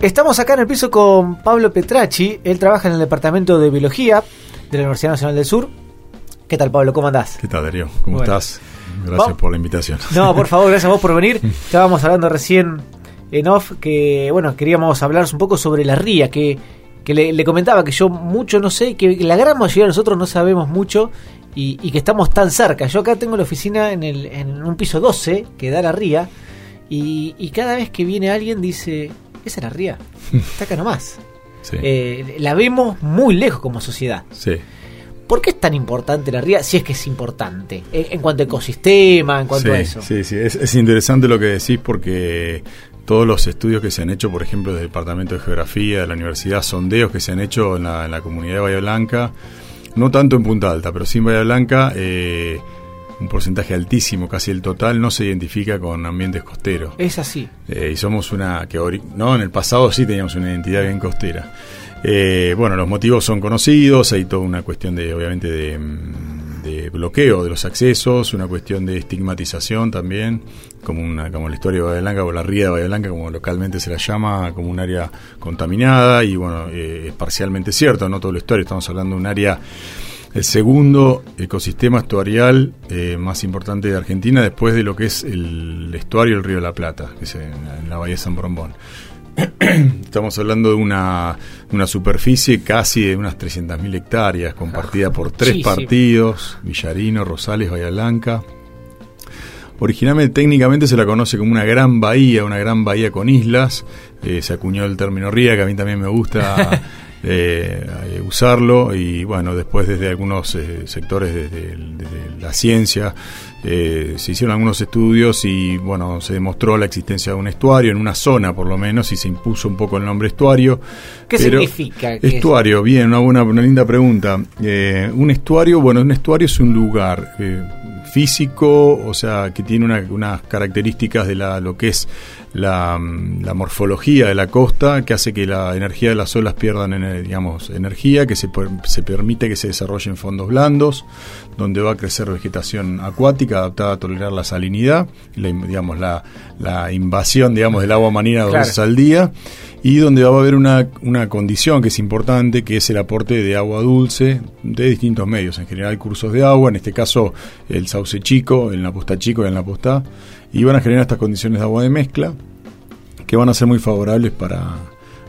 Estamos acá en el piso con Pablo Petracci. Él trabaja en el departamento de biología de la Universidad Nacional del Sur. ¿Qué tal, Pablo? ¿Cómo andás? ¿Qué tal, Darío? ¿Cómo estás? Gracias por la invitación. No, por favor, gracias a vos por venir. Estábamos hablando recién en off que, bueno, queríamos hablar un poco sobre la ría, que, que le, comentaba que yo mucho no sé, que la gran mayoría de nosotros no sabemos mucho y, que estamos tan cerca. Yo acá tengo la oficina en, el, en un piso 12 que da la ría y, y cada vez que viene alguien dice, es la ría, está acá nomás. Eh, la vemos muy lejos como sociedad. Sí. ¿Por qué es tan importante la ría? Si es que es importante. En, cuanto a ecosistema, en cuanto a eso. Sí, sí, es, interesante lo que decís porque todos los estudios que se han hecho, por ejemplo, del Departamento de Geografía de la Universidad, sondeos que se han hecho en la, en la comunidad de Bahía Blanca, no tanto en Punta Alta, pero sí en Bahía Blanca, eh, un porcentaje altísimo, casi el total, no se identifica con ambientes costeros. Es así. Eh, y somos una que no en el pasado sí teníamos una identidad bien costera. Eh, bueno, los motivos son conocidos, hay toda una cuestión de, obviamente, de, de, bloqueo de los accesos, una cuestión de estigmatización también, como una, como el estuario de Bahía Blanca o la ría de Bahía Blanca, como localmente se la llama, como un área contaminada, y bueno, eh, es parcialmente cierto, no todo el estuario, estamos hablando de un área el segundo ecosistema estuarial eh, más importante de Argentina después de lo que es el estuario del río de la Plata, que es en, la bahía de San Brombón. Estamos hablando de una, una superficie casi de unas 300.000 hectáreas, compartida por tres partidos, Villarino, Rosales, Bahía Blanca. Originalmente, técnicamente se la conoce como una gran bahía, una gran bahía con islas. Eh, se acuñó el término ría, que a mí también me gusta eh, usarlo y bueno, después desde algunos eh, sectores de, la ciencia eh, se hicieron algunos estudios y bueno, se demostró la existencia de un estuario en una zona por lo menos y se impuso un poco el nombre estuario. ¿Qué significa? Estuario, bien, una, buena, una linda pregunta. Un estuario, bueno, un estuario es un lugar físico, o sea, que tiene unas características de la, lo que es la, la, morfología de la costa, que hace que la energía de las olas pierdan, digamos, energía, que se, se permite que se desarrollen fondos blandos, donde va a crecer vegetación acuática adaptada a tolerar la salinidad, la, digamos, la, la invasión, digamos, del agua marina dos veces al día, y donde va a haber una, una condición que es importante, que es el aporte de agua dulce de distintos medios, en general cursos de agua, en este caso el sauce chico, el napusta chico y el napustá, y van a generar estas condiciones de agua de mezcla que van a ser muy favorables para,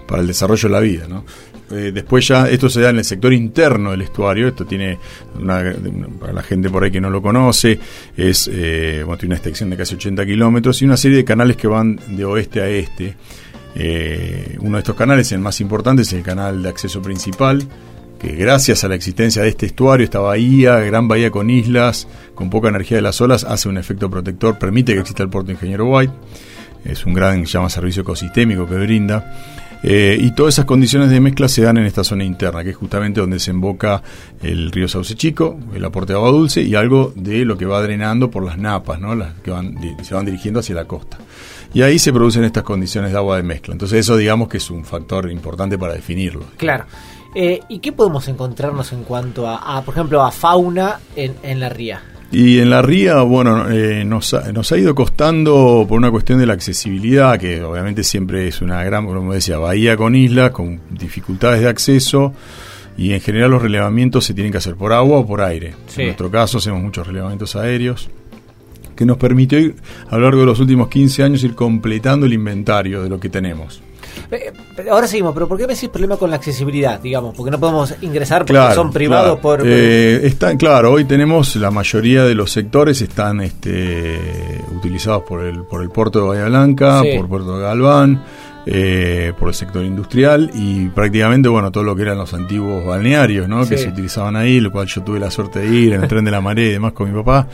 para el desarrollo de la vida. ¿no? Eh, después ya esto se da en el sector interno del estuario, esto tiene, una, para la gente por ahí que no lo conoce, es eh, tiene una extensión de casi 80 kilómetros y una serie de canales que van de oeste a este. Eh, uno de estos canales, el más importante, es el canal de acceso principal, que gracias a la existencia de este estuario, esta bahía, gran bahía con islas, con poca energía de las olas, hace un efecto protector, permite que exista el puerto Ingeniero White. Es un gran, llama servicio ecosistémico que brinda. Eh, y todas esas condiciones de mezcla se dan en esta zona interna, que es justamente donde se emboca el río Sauce Chico, el aporte de agua dulce y algo de lo que va drenando por las napas, ¿no? las que van, se van dirigiendo hacia la costa. Y ahí se producen estas condiciones de agua de mezcla. Entonces eso digamos que es un factor importante para definirlo. Claro. Eh, ¿Y qué podemos encontrarnos en cuanto a, por ejemplo, a fauna en, en la ría? Y en la ría, bueno, eh, nos, ha, nos ha ido costando por una cuestión de la accesibilidad, que obviamente siempre es una gran, como decía, bahía con islas, con dificultades de acceso, y en general los relevamientos se tienen que hacer por agua o por aire. En nuestro caso hacemos muchos relevamientos aéreos, que nos permitió ir, a lo largo de los últimos 15 años ir completando el inventario de lo que tenemos. Ahora seguimos, pero ¿por qué me decís problema con la accesibilidad, digamos? Porque no podemos ingresar porque son privados por... Eh, claro, hoy tenemos la mayoría de los sectores están este, utilizados por el, por el puerto de Bahía Blanca, por Puerto de Galván, eh, por el sector industrial y prácticamente, bueno, todo lo que eran los antiguos balnearios, ¿no? Que se utilizaban ahí, lo cual yo tuve la suerte de ir en el tren de la marea y demás con mi papá.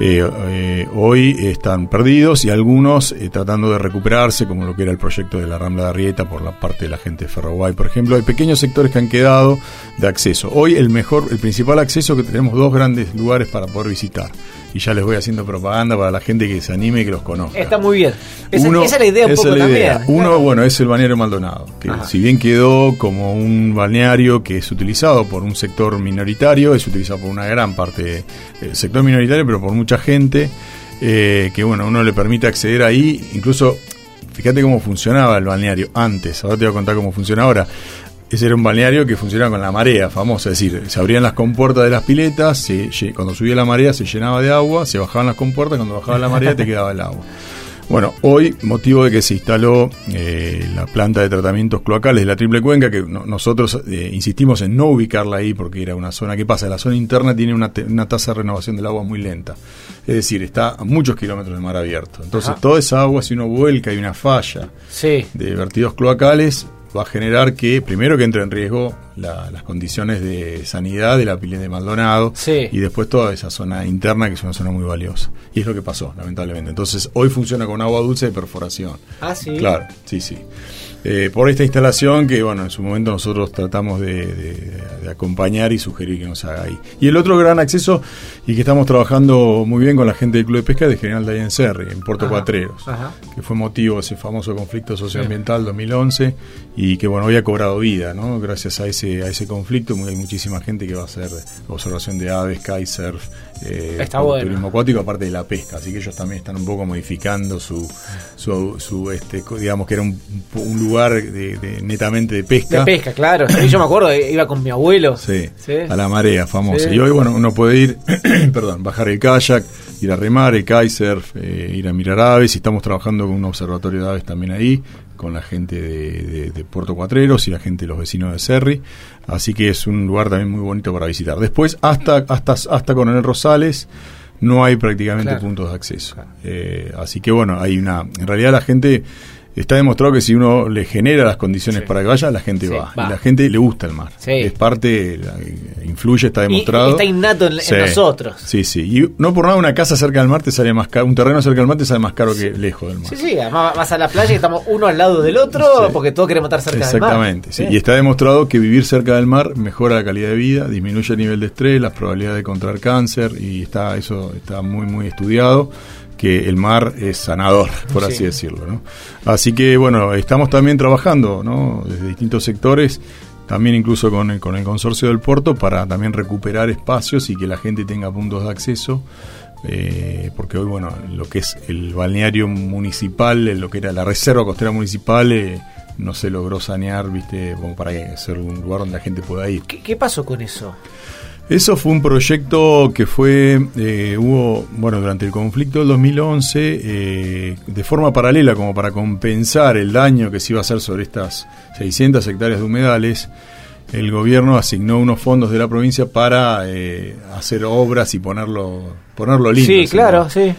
Eh, eh, hoy están perdidos y algunos eh, tratando de recuperarse, como lo que era el proyecto de la Rambla de Arrieta por la parte de la gente de Ferroguay, por ejemplo. Hay pequeños sectores que han quedado de acceso. Hoy el mejor, el principal acceso que tenemos dos grandes lugares para poder visitar. Y ya les voy haciendo propaganda para la gente que se anime y que los conozca. Está muy bien. Esa, es la idea un poco también. Uno, bueno, es el balneario Maldonado, que si bien quedó como un balneario que es utilizado por un sector minoritario, es utilizado por una gran parte del sector minoritario, pero por mucha gente, eh, que bueno, uno le permite acceder ahí, incluso fíjate cómo funcionaba el balneario antes, ahora te voy a contar cómo funciona ahora. Ese era un balneario que funcionaba con la marea famosa, es decir, se abrían las compuertas de las piletas, se, cuando subía la marea se llenaba de agua, se bajaban las compuertas, cuando bajaba la marea te quedaba el agua. Bueno, hoy, motivo de que se instaló eh, la planta de tratamientos cloacales de la Triple Cuenca, que nosotros eh, insistimos en no ubicarla ahí porque era una zona que pasa, la zona interna tiene una, una, tasa de renovación del agua muy lenta. Es decir, está a muchos kilómetros de mar abierto. Entonces, toda esa agua, si uno vuelca y una falla de vertidos cloacales, va a generar que, primero que entre en riesgo las condiciones de sanidad de la pileta de Maldonado y después toda esa zona interna que es una zona muy valiosa. Y es lo que pasó, lamentablemente. Entonces, hoy funciona con agua dulce de perforación. Ah, sí. Claro, sí, sí. Eh, por esta instalación que, bueno, en su momento nosotros tratamos de, acompañar y sugerir que nos haga ahí. Y el otro gran acceso, y que estamos trabajando muy bien con la gente del Club de Pesca, de General Dayan Serri, en Puerto Cuatreros, que fue motivo de ese famoso conflicto socioambiental 2011 y que, bueno, hoy ha cobrado vida, ¿no? Gracias a ese, a ese conflicto, hay muchísima gente que va a hacer observación de aves, kitesurf, eh, turismo acuático, aparte de la pesca. Así que ellos también están un poco modificando su, su, este, digamos que era un, lugar de, netamente de pesca. De pesca, claro. yo me acuerdo, iba con mi abuelo. Sí, a la marea famosa. Y hoy, bueno, uno puede ir, perdón, bajar el kayak, ir a remar, el kitesurf, eh, ir a mirar aves. Y estamos trabajando con un observatorio de aves también ahí con la gente de, Puerto Cuatreros y la gente de los vecinos de Serri. Así que es un lugar también muy bonito para visitar. Después, hasta, hasta, hasta Coronel Rosales, no hay prácticamente puntos de acceso. Eh, así que bueno, hay una. En realidad la gente está demostrado que si uno le genera las condiciones para que vaya, la gente va. Y la gente le gusta el mar. Es parte, influye, está demostrado. está innato en, nosotros. Sí, sí. Y no por nada una casa cerca del mar te sale más caro, un terreno cerca del mar te sale más caro que lejos del mar. Sí, sí, además vas a la playa y estamos uno al lado del otro porque todos queremos estar cerca del mar. Exactamente, sí. Y está demostrado que vivir cerca del mar mejora la calidad de vida, disminuye el nivel de estrés, las probabilidades de contraer cáncer y está eso está muy, muy estudiado que el mar es sanador, por así decirlo. ¿no? Así que bueno, estamos también trabajando ¿no? desde distintos sectores, también incluso con el, con el consorcio del puerto, para también recuperar espacios y que la gente tenga puntos de acceso. Eh, porque hoy, bueno, lo que es el balneario municipal, lo que era la reserva costera municipal, eh, no se logró sanear, ¿viste? Como para ser un lugar donde la gente pueda ir. qué pasó con eso? Eso fue un proyecto que fue, eh, hubo, bueno, durante el conflicto del 2011, eh, de forma paralela, como para compensar el daño que se iba a hacer sobre estas 600 hectáreas de humedales, el gobierno asignó unos fondos de la provincia para eh, hacer obras y ponerlo, ponerlo lindo. Sí, claro, sí.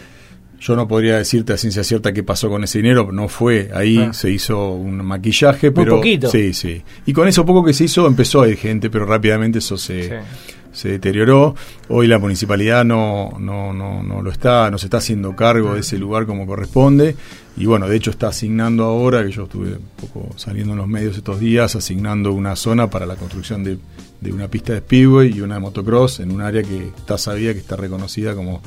Yo no podría decirte a ciencia cierta qué pasó con ese dinero, no fue ahí, ah. se hizo un maquillaje, pero... Un poquito. Sí, sí. Y con eso poco que se hizo empezó a ir gente, pero rápidamente eso se se deterioró. Hoy la municipalidad no, no, no, no lo está, no se está haciendo cargo de ese lugar como corresponde. Y bueno, de hecho está asignando ahora, que yo estuve un poco saliendo en los medios estos días, asignando una zona para la construcción de, una pista de speedway y una de motocross en un área que está sabida, que está reconocida como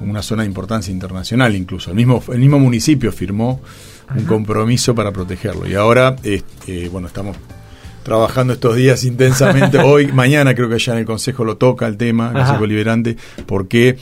una zona de importancia internacional incluso. El mismo, el mismo municipio firmó un compromiso para protegerlo. Y ahora, este, bueno, estamos trabajando estos días intensamente. Hoy, mañana creo que ya en el Consejo lo toca el tema, el Consejo Liberante, porque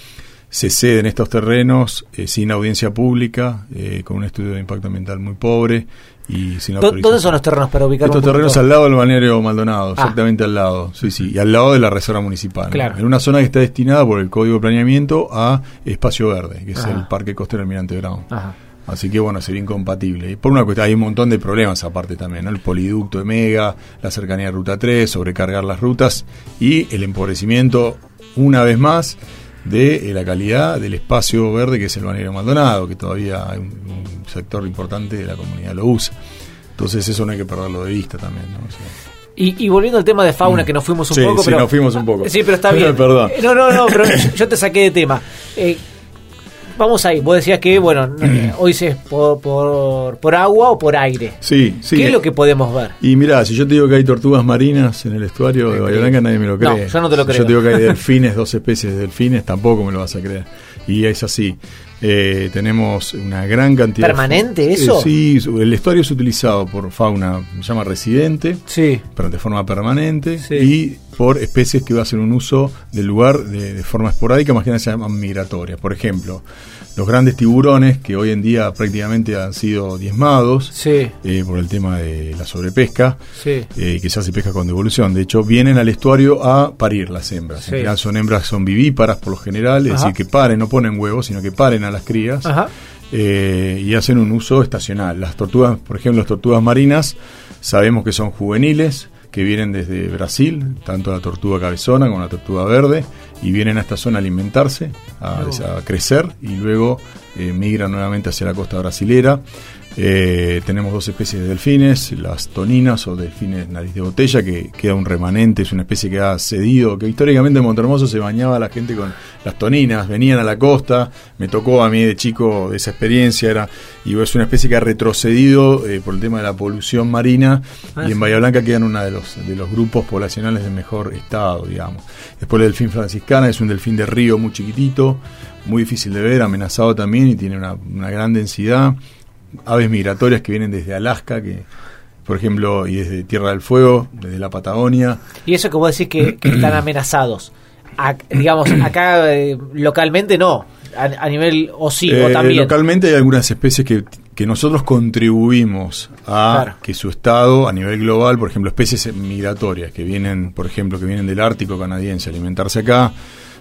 se ceden estos terrenos eh, sin audiencia pública, eh, con un estudio de impacto ambiental muy pobre y sin ¿Dónde son los terrenos para ubicar? Estos terrenos al lado del balneario Maldonado, ah. exactamente al lado, sí, sí, y al lado de la reserva municipal. En una zona que está destinada por el Código de Planeamiento a espacio verde, que es el Parque Costero Almirante Brown. Ajá. Así que bueno, sería incompatible. Y por una cuestión, hay un montón de problemas aparte también, ¿no? El poliducto de Mega, la cercanía de Ruta 3, sobrecargar las rutas y el empobrecimiento, una vez más, de eh, la calidad del espacio verde que es el Balneario Maldonado, que todavía hay un, sector importante de la comunidad lo usa. Entonces eso no hay que perderlo de vista también, ¿no? y, volviendo al tema de fauna, mm. que nos fuimos un poco. Sí, nos fuimos un poco. Sí, pero está bien. Perdón. No, no, no, pero yo te saqué de tema. Eh, vamos ahí. Vos decías que, bueno, hoy es por, por, agua o por aire. Sí, sí. ¿Qué es lo que podemos ver? Y mira, si yo te digo que hay tortugas marinas en el estuario de Bahía Blanca, nadie me lo cree. No, yo no te lo creo. Si yo te digo que hay delfines, dos especies de delfines, tampoco me lo vas a creer. Y es así. Eh, tenemos una gran cantidad. ¿Permanente eso? Eh, sí, el estuario es utilizado por fauna, se llama residente, sí. pero de forma permanente. Y por especies que hacen un uso del lugar de, forma esporádica, más que nada se llaman migratorias. Por ejemplo, los grandes tiburones que hoy en día prácticamente han sido diezmados eh, por el tema de la sobrepesca, eh, que se hace pesca con devolución. De hecho, vienen al estuario a parir las hembras. En general son hembras son vivíparas por lo general, es decir, que paren, no ponen huevos, sino que paren a las crías. Eh, y hacen un uso estacional. Las tortugas, por ejemplo, las tortugas marinas, sabemos que son juveniles, que vienen desde Brasil, tanto la tortuga cabezona como la tortuga verde, y vienen a esta zona a alimentarse, a, crecer, y luego eh, migran nuevamente hacia la costa brasilera. Eh, tenemos dos especies de delfines, las toninas o delfines nariz de botella, que queda un remanente, es una especie que ha cedido, que históricamente en Montermoso se bañaba la gente con las toninas, venían a la costa, me tocó a mí de chico esa experiencia, era y es una especie que ha retrocedido eh, por el tema de la polución marina ah, y en Bahía Blanca quedan uno de los, de los grupos poblacionales de mejor estado, digamos. Después el delfín franciscana es un delfín de río muy chiquitito, muy difícil de ver, amenazado también y tiene una, una gran densidad aves migratorias que vienen desde Alaska, que por ejemplo, y desde Tierra del Fuego, desde la Patagonia. Y eso que vos decís que, están amenazados. digamos, acá eh, localmente no, a, nivel o sí, o también. Localmente hay algunas especies que, que nosotros contribuimos a que su estado a nivel global, por ejemplo, especies migratorias que vienen, por ejemplo, que vienen del Ártico canadiense a alimentarse acá,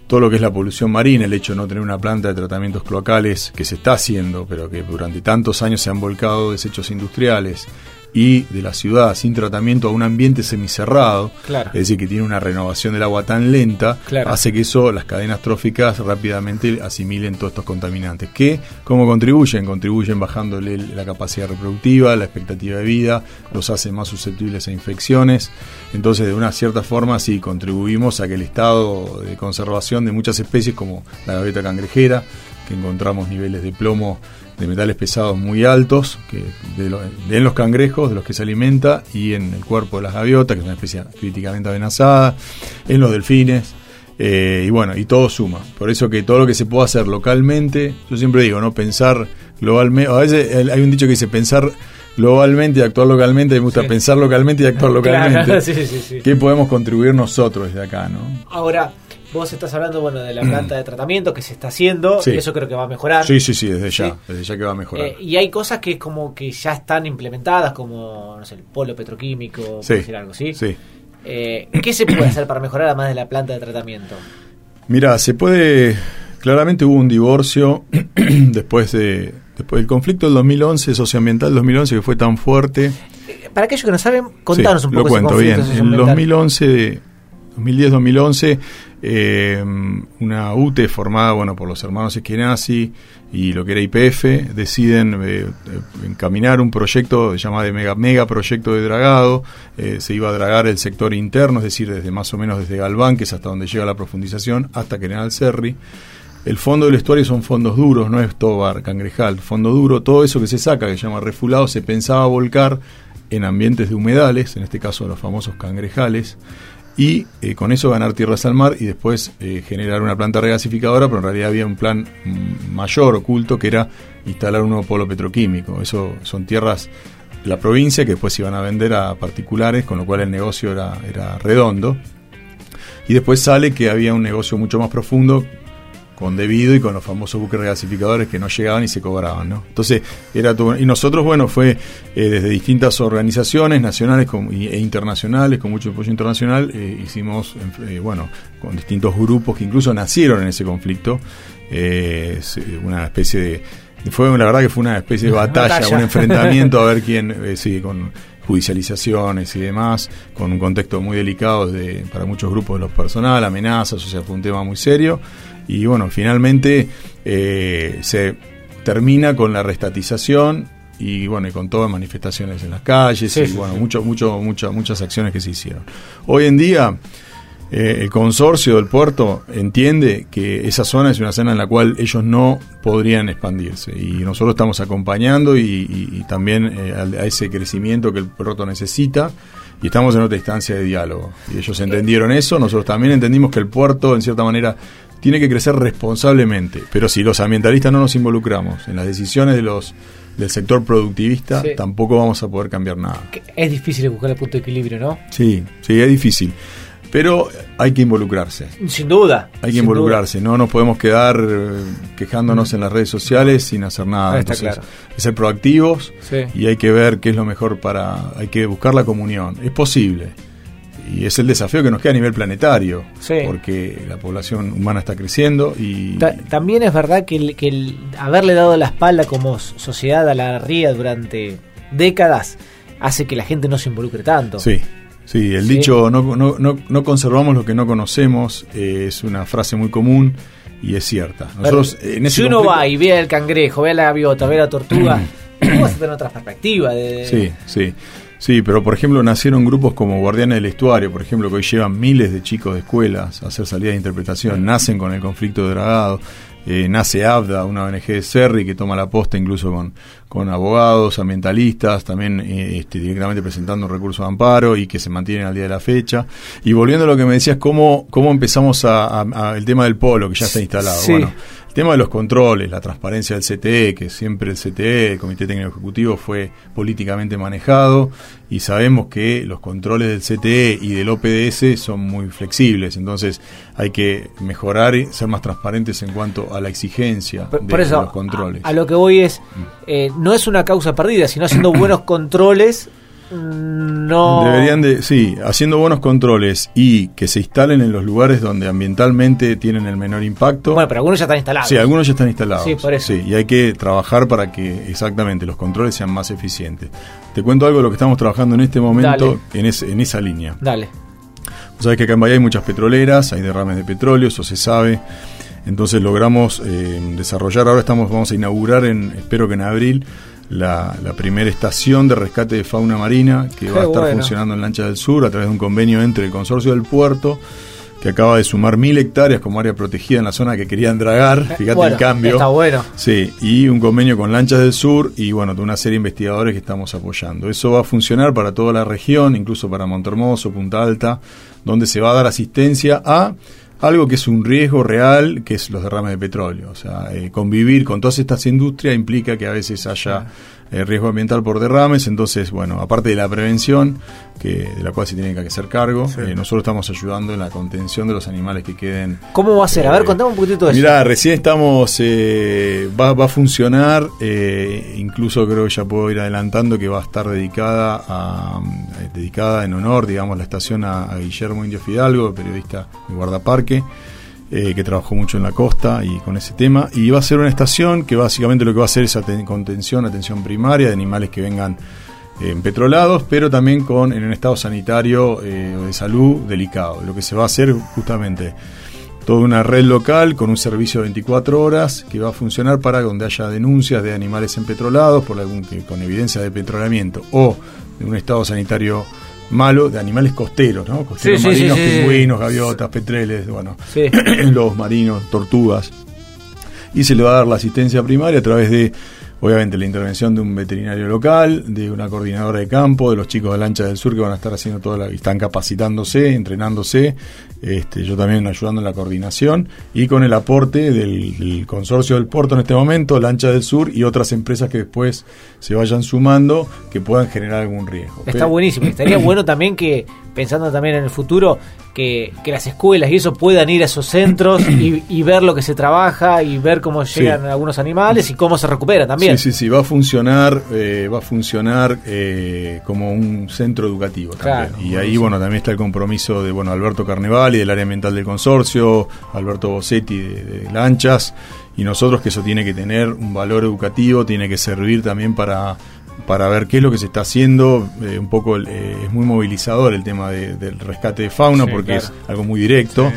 todo lo que es la polución marina, el hecho de no tener una planta de tratamientos cloacales que se está haciendo, pero que durante tantos años se han volcado desechos industriales, y de la ciudad sin tratamiento a un ambiente semicerrado, es decir, que tiene una renovación del agua tan lenta, hace que eso, las cadenas tróficas rápidamente asimilen todos estos contaminantes. ¿Qué? ¿Cómo contribuyen? Contribuyen bajándole la capacidad reproductiva, la expectativa de vida, los hace más susceptibles a infecciones. Entonces, de una cierta forma, sí, contribuimos a que el estado de conservación de muchas especies, como la gaviota cangrejera, que encontramos niveles de plomo de metales pesados muy altos que de, en los cangrejos, de los que se alimenta, y en el cuerpo de las gaviotas, que es una especie críticamente amenazada, en los delfines, eh, y bueno, y todo suma. Por eso que todo lo que se puede hacer localmente, yo siempre digo, ¿no? Pensar globalmente, a veces hay un dicho que dice pensar globalmente y actuar localmente, me gusta pensar localmente y actuar localmente. ¿Qué podemos contribuir nosotros desde acá, no? Ahora, Vos estás hablando, bueno, de la planta de tratamiento que se está haciendo y eso creo que va a mejorar. Sí, sí, sí, desde ya, desde ya que va a mejorar. Eh, y hay cosas que como que ya están implementadas, como, no sé, el polo petroquímico, por decir algo, ¿sí? Sí. Eh, ¿Qué se puede hacer para mejorar además de la planta de tratamiento? Mira, se puede... Claramente hubo un divorcio después de después del conflicto del 2011, socioambiental del 2011, que fue tan fuerte. Eh, para aquellos que no saben, contanos un poco. Lo cuento bien. En el 2011, 2010-2011 eh, una UTE formada bueno por los hermanos Eskenazi y lo que era IPF deciden eh, encaminar un proyecto llamado de mega, mega proyecto de dragado eh, se iba a dragar el sector interno es decir desde más o menos desde Galván que es hasta donde llega la profundización hasta General Serri el fondo del estuario son fondos duros, no es tobar, cangrejal, fondo duro, todo eso que se saca, que se llama refulado, se pensaba volcar en ambientes de humedales, en este caso los famosos cangrejales, y eh, con eso ganar tierras al mar y después eh, generar una planta regasificadora, pero en realidad había un plan mayor oculto que era instalar un nuevo polo petroquímico. Eso son tierras de la provincia que después se iban a vender a particulares, con lo cual el negocio era, era redondo. Y después sale que había un negocio mucho más profundo con debido y con los famosos buques regasificadores que no llegaban y se cobraban, ¿no? Entonces, era todo, y nosotros, bueno, fue eh, desde distintas organizaciones nacionales e internacionales, con mucho apoyo internacional, eh, hicimos, eh, bueno, con distintos grupos que incluso nacieron en ese conflicto, una especie de, fue la verdad que fue una especie de batalla, un enfrentamiento a ver quién, sí, con judicializaciones y demás, con un contexto muy delicado de, para muchos grupos de los personal, amenazas, o sea, fue un tema muy serio. Y bueno, finalmente eh, se termina con la restatización y bueno, y con todas las manifestaciones en las calles y bueno, mucho, mucho, muchas muchas acciones que se hicieron. Hoy en día eh, el consorcio del puerto entiende que esa zona es una zona en la cual ellos no podrían expandirse. Y nosotros estamos acompañando y, también eh, a, ese crecimiento que el puerto necesita y estamos en otra instancia de diálogo. Y ellos entendieron eso, nosotros también entendimos que el puerto en cierta manera tiene que crecer responsablemente. Pero si los ambientalistas no nos involucramos en las decisiones de los del sector productivista, tampoco vamos a poder cambiar nada. Es difícil buscar el punto de equilibrio, ¿no? Sí, sí, es difícil. pero hay que involucrarse. Sin duda. Hay que involucrarse, no nos podemos quedar eh, quejándonos en las redes sociales sin hacer nada. Ah, Entonces, hay que ser proactivos Sí. y hay que ver qué es lo mejor para... Hay que buscar la comunión. Es posible. Y es el desafío que nos queda a nivel planetario, Sí. porque la población humana está creciendo y... Ta- también es verdad que, el, que el haberle dado la espalda como sociedad a la ría durante décadas hace que la gente no se involucre tanto. Sí, sí, el Sí. dicho no, no, no, no conservamos lo que no conocemos eh, es una frase muy común y es cierta. Nosotros, Pero, en ese si uno conflicto- va y ve al cangrejo, ve a la gaviota, ve a la tortuga, ¿cómo vas a tener otra perspectiva? De, Sí, sí. Sí, pero por ejemplo nacieron grupos como Guardianes del Estuario, por ejemplo, que hoy llevan miles de chicos de escuelas a hacer salida de interpretación, nacen con el conflicto de dragado, eh, nace ABDA, una ONG de Serri que toma la posta incluso con, con abogados, ambientalistas, también eh, este, directamente presentando un recurso de amparo y que se mantienen al día de la fecha. Y volviendo a lo que me decías, ¿cómo, cómo empezamos a, a- a- el tema del polo que ya está instalado? Sí. Bueno, el tema de los controles, la transparencia del CTE, que siempre el CTE, el Comité Técnico Ejecutivo, fue políticamente manejado y sabemos que los controles del CTE y del OPDS son muy flexibles, entonces hay que mejorar y ser más transparentes en cuanto a la exigencia Por, de, por eso, de los controles. A, a lo que voy es, eh, no es una causa perdida, sino haciendo buenos controles, mm, no... Deberían de, sí, haciendo buenos controles y que se instalen en los lugares donde ambientalmente tienen el menor impacto. Bueno, pero algunos ya están instalados. Sí, algunos ya están instalados. Sí, por eso. Sí, y hay que trabajar para que exactamente los controles sean más eficientes. Te cuento algo de lo que estamos trabajando en este momento en, es- en esa línea. Dale. Vos sabés que acá en Bahía hay muchas petroleras, hay derrames de petróleo, eso se sabe. Entonces logramos eh, desarrollar, ahora estamos, vamos a inaugurar, en, espero que en abril, la, la primera estación de rescate de fauna marina que Qué va a estar bueno. funcionando en Lancha del Sur a través de un convenio entre el Consorcio del Puerto, que acaba de sumar mil hectáreas como área protegida en la zona que querían dragar, fíjate Eh, Bueno, el cambio. Está bueno. Sí, y un convenio con Lanchas del Sur y bueno, de una serie de investigadores que estamos apoyando. Eso va a funcionar para toda la región, incluso para Montermoso, Punta Alta, donde se va a dar asistencia a algo que es un riesgo real, que es los derrames de petróleo. O sea, eh, convivir con todas estas industrias implica que a veces haya eh, riesgo ambiental por derrames. Entonces, bueno, aparte de la prevención, que de la cual se tiene que hacer cargo, eh, nosotros estamos ayudando en la contención de los animales que queden ¿Cómo va a ser? A ver, eh, contame un poquitito de eso. Mirá, recién estamos, eh, va, va a funcionar, eh, incluso creo que ya puedo ir adelantando que va a estar dedicada a, dedicada en honor, digamos, la estación a, a Guillermo Indio Fidalgo, periodista de guardaparque, eh, que trabajó mucho en la costa y con ese tema, y va a ser una estación que básicamente lo que va a hacer es aten- contención, atención primaria de animales que vengan eh, empetrolados, pero también con en un estado sanitario eh, de salud delicado. Lo que se va a hacer justamente toda una red local con un servicio de 24 horas que va a funcionar para donde haya denuncias de animales empetrolados por algún que con evidencia de petrolamiento o de un estado sanitario malo de animales costeros, ¿no? Costeros Sí, marinos, sí, sí. pingüinos, gaviotas, petreles, bueno, lobos marinos, tortugas. Y se le va a dar la asistencia primaria a través de, obviamente, la intervención de un veterinario local, de una coordinadora de campo, de los chicos de Lancha del Sur que van a estar haciendo toda la, están capacitándose, entrenándose, este, yo también ayudando en la coordinación, y con el aporte del, del consorcio del puerto en este momento, Lancha del Sur y otras empresas que después se vayan sumando que puedan generar algún riesgo. Está buenísimo. Estaría bueno también que, pensando también en el futuro, que, que las escuelas y eso puedan ir a esos centros y, y ver lo que se trabaja y ver cómo llegan Sí. algunos animales y cómo se recuperan también. Sí, sí, sí, va a funcionar, eh, va a funcionar eh, como un centro educativo también. Claro, y ahí, bueno, también está el compromiso de, bueno, Alberto Carnevali, del área ambiental del consorcio, Alberto Bossetti de, de Lanchas, y nosotros que eso tiene que tener un valor educativo, tiene que servir también para para ver qué es lo que se está haciendo, eh, un poco eh, es muy movilizador el tema de- del rescate de fauna Sí, porque claro. es algo muy directo.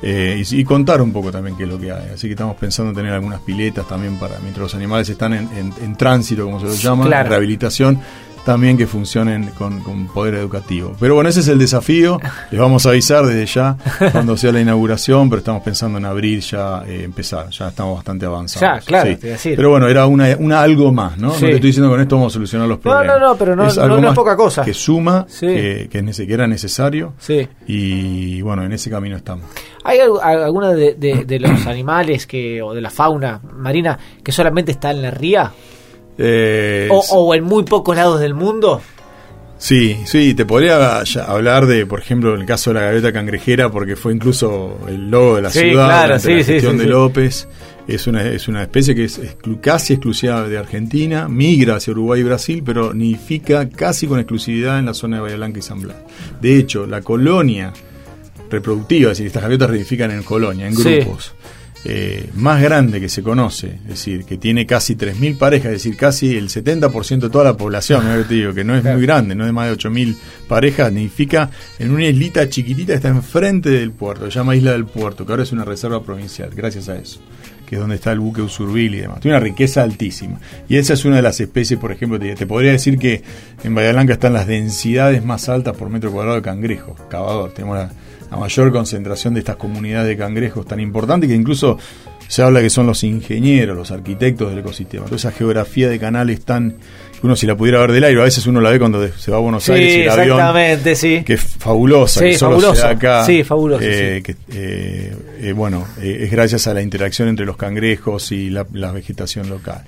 Eh, y, y contar un poco también qué es lo que hay. Así que estamos pensando en tener algunas piletas también para, mientras los animales están en, en- en tránsito, como se lo llama, Claro. en rehabilitación, también que funcionen con, con poder educativo. Pero bueno, ese es el desafío. Les vamos a avisar desde ya cuando sea la inauguración, pero estamos pensando en abril ya eh, empezar. Ya estamos bastante avanzados. Ya, claro, Sí. te iba a decir. Pero bueno, era una, una algo más, ¿no? Sí. No te estoy diciendo que con esto vamos a solucionar los No, problemas. no, no, pero no- no- algo no es más poca cosa. Que suma, Sí. que, que, es que era necesario. Sí. Y bueno, en ese camino estamos. ¿Hay al- alguno de, de- de los animales que o de la fauna marina que solamente está en la ría? Eh, O, o en muy pocos lados del mundo? Sí, sí, te podría hablar de, por ejemplo, el caso de la gaviota cangrejera, porque fue incluso el logo de la ciudad claro, la gestión de López. Es una, es una especie que es casi exclusiva de Argentina, migra hacia Uruguay y Brasil, pero nidifica casi con exclusividad en la zona de Bahía Blanca y San Blas. De hecho, la colonia reproductiva, es decir, estas gaviotas nidifican en colonia, en grupos. Eh, más grande que se conoce, es decir, que tiene casi 3.000 parejas, es decir, casi el 70% de toda la población, te digo, que no es muy grande, no es más de 8.000 parejas, nidifica en una islita chiquitita que está enfrente del puerto, se llama Isla del Puerto, que ahora es una reserva provincial, gracias a eso que es donde está el buque Usurbil y demás. Tiene una riqueza altísima. Y esa es una de las especies, por ejemplo, te, podría decir que en Bahía Blanca están las densidades más altas por metro cuadrado de cangrejos, cavador. Tenemos la, la mayor concentración de estas comunidades de cangrejos tan importantes que incluso se habla que son los ingenieros, los arquitectos del ecosistema. Toda esa geografía de canales tan uno si la pudiera ver del aire, a veces uno la ve cuando se va a Buenos Aires y el exactamente, sí. que es fabulosa, que solo se da acá. Sí, fabulosa. Eh, que, eh, eh, bueno, es gracias a la interacción entre los cangrejos y la, vegetación local.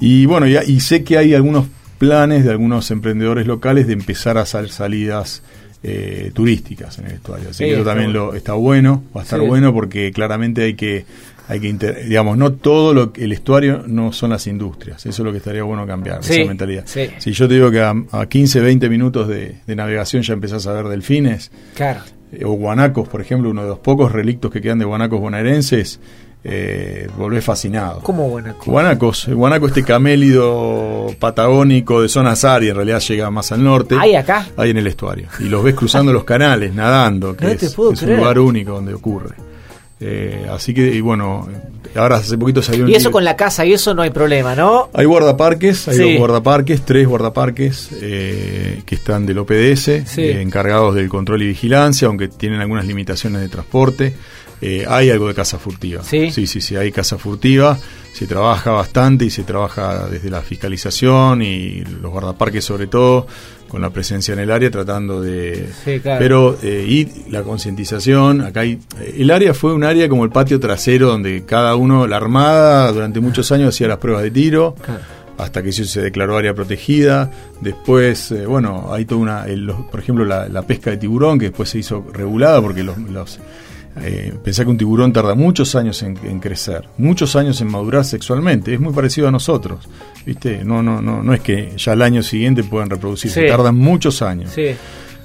Y bueno, ya, y sé que hay algunos planes de algunos emprendedores locales de empezar a hacer salidas eh, turísticas en el estuario. Así que eso también lo, está bueno, va a estar bueno porque claramente hay que, hay que digamos, no todo lo el estuario no son las industrias. Eso es lo que estaría bueno cambiar, esa mentalidad. Si yo te digo que a, 15, 20 minutos de, navegación ya empezás a ver delfines, claro. Eh, o guanacos, por ejemplo, uno de los pocos relictos que quedan de guanacos bonaerenses, eh, volvés fascinado. ¿Cómo guanacos? Guanacos. El guanaco, este camélido patagónico de zona Sari, en realidad llega más al norte. ¿Hay acá? Hay en el estuario. Y los ves cruzando los canales, nadando, que es, un lugar único donde ocurre. Eh, así que, y bueno, ahora hace poquito salió... Y eso con la casa y eso no hay problema, ¿no? Hay guardaparques, hay dos guardaparques, tres guardaparques eh, que están del OPDS, eh, encargados del control y vigilancia, aunque tienen algunas limitaciones de transporte. Eh, hay algo de casa furtiva. ¿Sí? sí, sí, hay casa furtiva. Se trabaja bastante y se trabaja desde la fiscalización y los guardaparques sobre todo con la presencia en el área tratando de sí, claro. pero eh, y la concientización acá hay el área fue un área como el patio trasero donde cada uno la armada durante muchos años hacía las pruebas de tiro hasta que eso se declaró área protegida. Después, eh, bueno, hay toda una, por ejemplo, la, la, pesca de tiburón, que después se hizo regulada porque los, los eh, pensá que un tiburón tarda muchos años en, crecer, muchos años en madurar sexualmente. Es muy parecido a nosotros, ¿viste? No, no, no, no es que ya al año siguiente puedan reproducirse, tardan muchos años.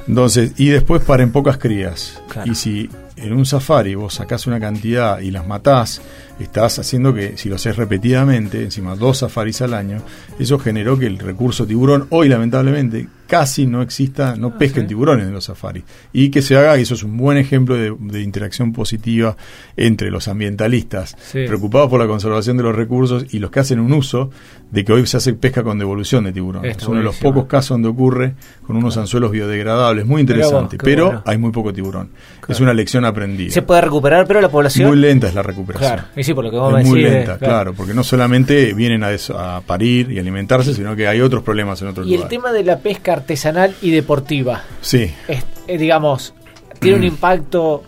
Entonces, y después paren pocas crías. Y si en un safari vos sacás una cantidad y las matás, estás haciendo que, si lo haces repetidamente, encima dos safaris al año, eso generó que el recurso tiburón, hoy lamentablemente, casi no exista, no ah, pesquen tiburones en los safaris. Y que se haga, y eso es un buen ejemplo de, interacción positiva entre los ambientalistas preocupados por la conservación de los recursos y los que hacen un uso de que hoy se hace pesca con devolución de tiburones. es uno de los pocos casos donde ocurre con unos anzuelos biodegradables, muy interesante, pero hay muy poco tiburón. Es una lección aprendida. ¿Se puede recuperar, pero la población? Muy lenta es la recuperación. Claro, sí, por lo que es muy lenta, claro. porque no solamente vienen a, a, parir y alimentarse, sino que hay otros problemas en otros lugares. Y el tema de la pesca artesanal y deportiva. Sí. Eh, digamos, tiene un impacto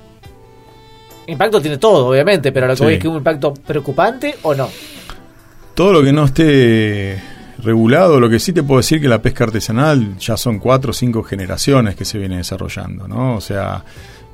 impacto tiene todo, obviamente, pero lo que voy es que un impacto preocupante o no. Todo lo que no esté regulado, lo que sí te puedo decir que la pesca artesanal ya son cuatro o cinco generaciones que se viene desarrollando, ¿no? O sea,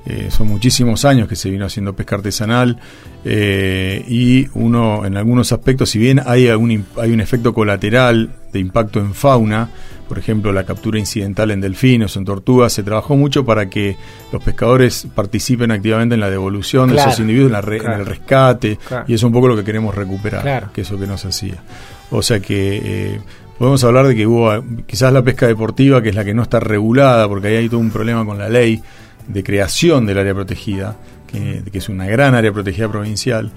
eh, son muchísimos años que se vino haciendo pesca artesanal eh, y uno en algunos aspectos, si bien hay, algún, hay un efecto colateral de impacto en fauna, por ejemplo la captura incidental en delfines o en tortugas, se trabajó mucho para que los pescadores participen activamente en la devolución de esos individuos, en, el rescate, y eso es un poco lo que queremos recuperar, que eso que nos hacía. O sea que... Eh, podemos hablar de que hubo quizás la pesca deportiva, que es la que no está regulada, porque ahí hay todo un problema con la ley, de creación del área protegida, que, es una gran área protegida provincial,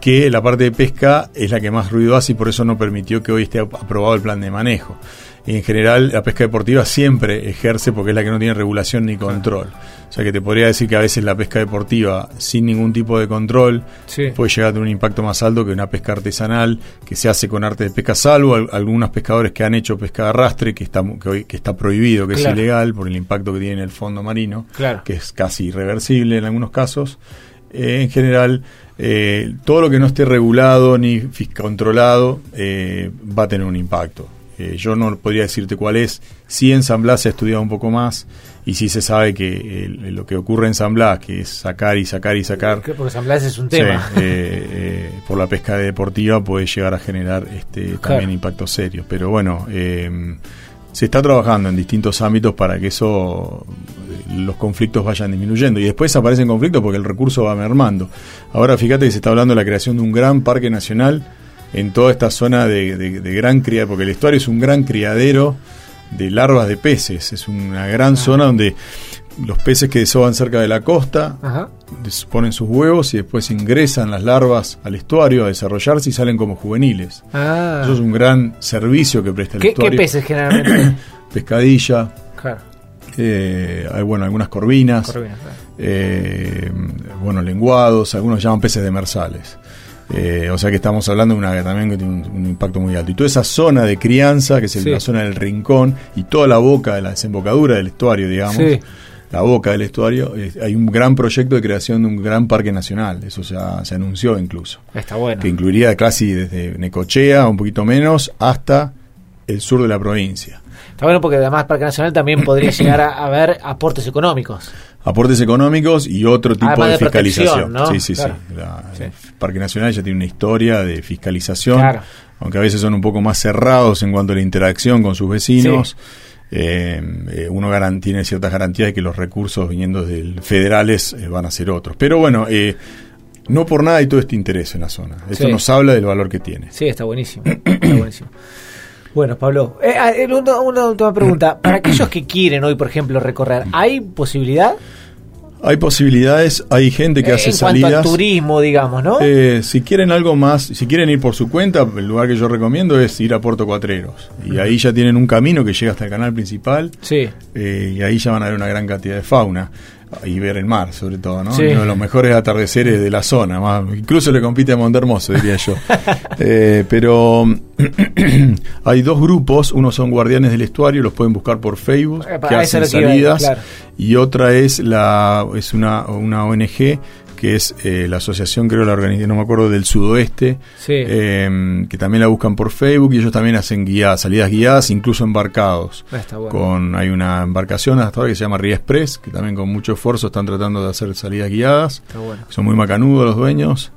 que la parte de pesca es la que más ruido hace y por eso no permitió que hoy esté aprobado el plan de manejo. En general la pesca deportiva siempre ejerce porque es la que no tiene regulación ni control. O sea que te podría decir que a veces la pesca deportiva sin ningún tipo de control puede llegar a tener un impacto más alto que una pesca artesanal que se hace con arte de pesca salvo. algunos pescadores que han hecho pesca de arrastre que está, que hoy, que está prohibido, que es ilegal por el impacto que tiene en el fondo marino, que es casi irreversible en algunos casos. Eh, en general, eh, todo lo que no esté regulado ni controlado eh, va a tener un impacto. Eh, yo no podría decirte cuál es. Sí en San Blas se ha estudiado un poco más y sí se sabe que lo que ocurre en San Blas, que es sacar y sacar y sacar... Porque San Blas es un tema. por la pesca deportiva puede llegar a generar este, también impactos serios. Pero bueno se está trabajando en distintos ámbitos para que eso los conflictos vayan disminuyendo y después aparecen conflictos porque el recurso va mermando. Ahora fíjate que se está hablando de la creación de un gran parque nacional en toda esta zona de, gran criadero, porque el estuario es un gran criadero de larvas de peces, es una gran zona donde los peces que desoban cerca de la costa ponen sus huevos y después ingresan las larvas al estuario a desarrollarse y salen como juveniles. Ah. Eso es un gran servicio que presta el estuario. ¿Qué peces generalmente? Pescadilla. Eh, hay bueno algunas corvinas, eh, bueno lenguados, algunos llaman peces demersales. Eh, o sea que estamos hablando de una también que tiene un, impacto muy alto. Y toda esa zona de crianza, que es la zona del rincón, y toda la boca de la desembocadura del estuario, digamos, la boca del estuario, hay un gran proyecto de creación de un gran parque nacional. Eso ya se anunció incluso. Está bueno. Que incluiría casi desde Necochea, un poquito menos, hasta el sur de la provincia. Está bueno porque además Parque Nacional también podría llegar a haber aportes económicos. Aportes económicos y otro tipo de, fiscalización. Sí, sí, sí. El Parque Nacional ya tiene una historia de fiscalización, aunque a veces son un poco más cerrados en cuanto a la interacción con sus vecinos. Eh, eh, uno tiene ciertas garantías de que los recursos viniendo del federales eh, van a ser otros. Pero bueno, no por nada hay todo este interés en la zona. Esto nos habla del valor que tiene. Sí, está buenísimo. está buenísimo. Bueno, Pablo, una, última pregunta. Para aquellos que quieren hoy, por ejemplo, recorrer, ¿hay posibilidad? Hay posibilidades, hay gente que hace en salidas. Al turismo, digamos, ¿no? Eh, si quieren algo más, si quieren ir por su cuenta, el lugar que yo recomiendo es ir a Puerto Cuatreros. Y ahí ya tienen un camino que llega hasta el canal principal. Sí. Eh, y ahí ya van a ver una gran cantidad de fauna y ver el mar, sobre todo, ¿no? Uno de los mejores atardeceres de la zona, más, incluso le compite a Montermoso, diría yo. Eh, pero hay dos grupos, uno son Guardianes del Estuario, los pueden buscar por Facebook, que hacen salidas, y otra es la es una, una ONG que es eh, la asociación, creo, la organización, no me acuerdo, del sudoeste, em, que también la buscan por Facebook y ellos también hacen guías, salidas guiadas, incluso embarcados. Ah, con Hay una embarcación hasta ahora que se llama Ría Express, que también con mucho esfuerzo están tratando de hacer salidas guiadas. Son muy macanudos los dueños.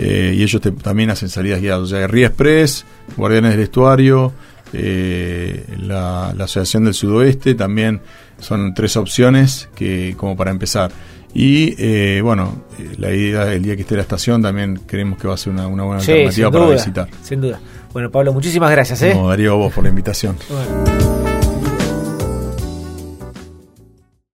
Eh, y ellos también hacen salidas guiadas. O sea, Ría Express, Guardianes del Estuario, eh, la, la Asociación del Sudoeste, también son tres opciones que como para empezar. Y eh, bueno, eh, la idea el día que esté la estación también creemos que va a ser una, buena alternativa para visitar. Sin duda. Bueno, Pablo, muchísimas gracias. ¿eh? No, Darío, vos por la invitación.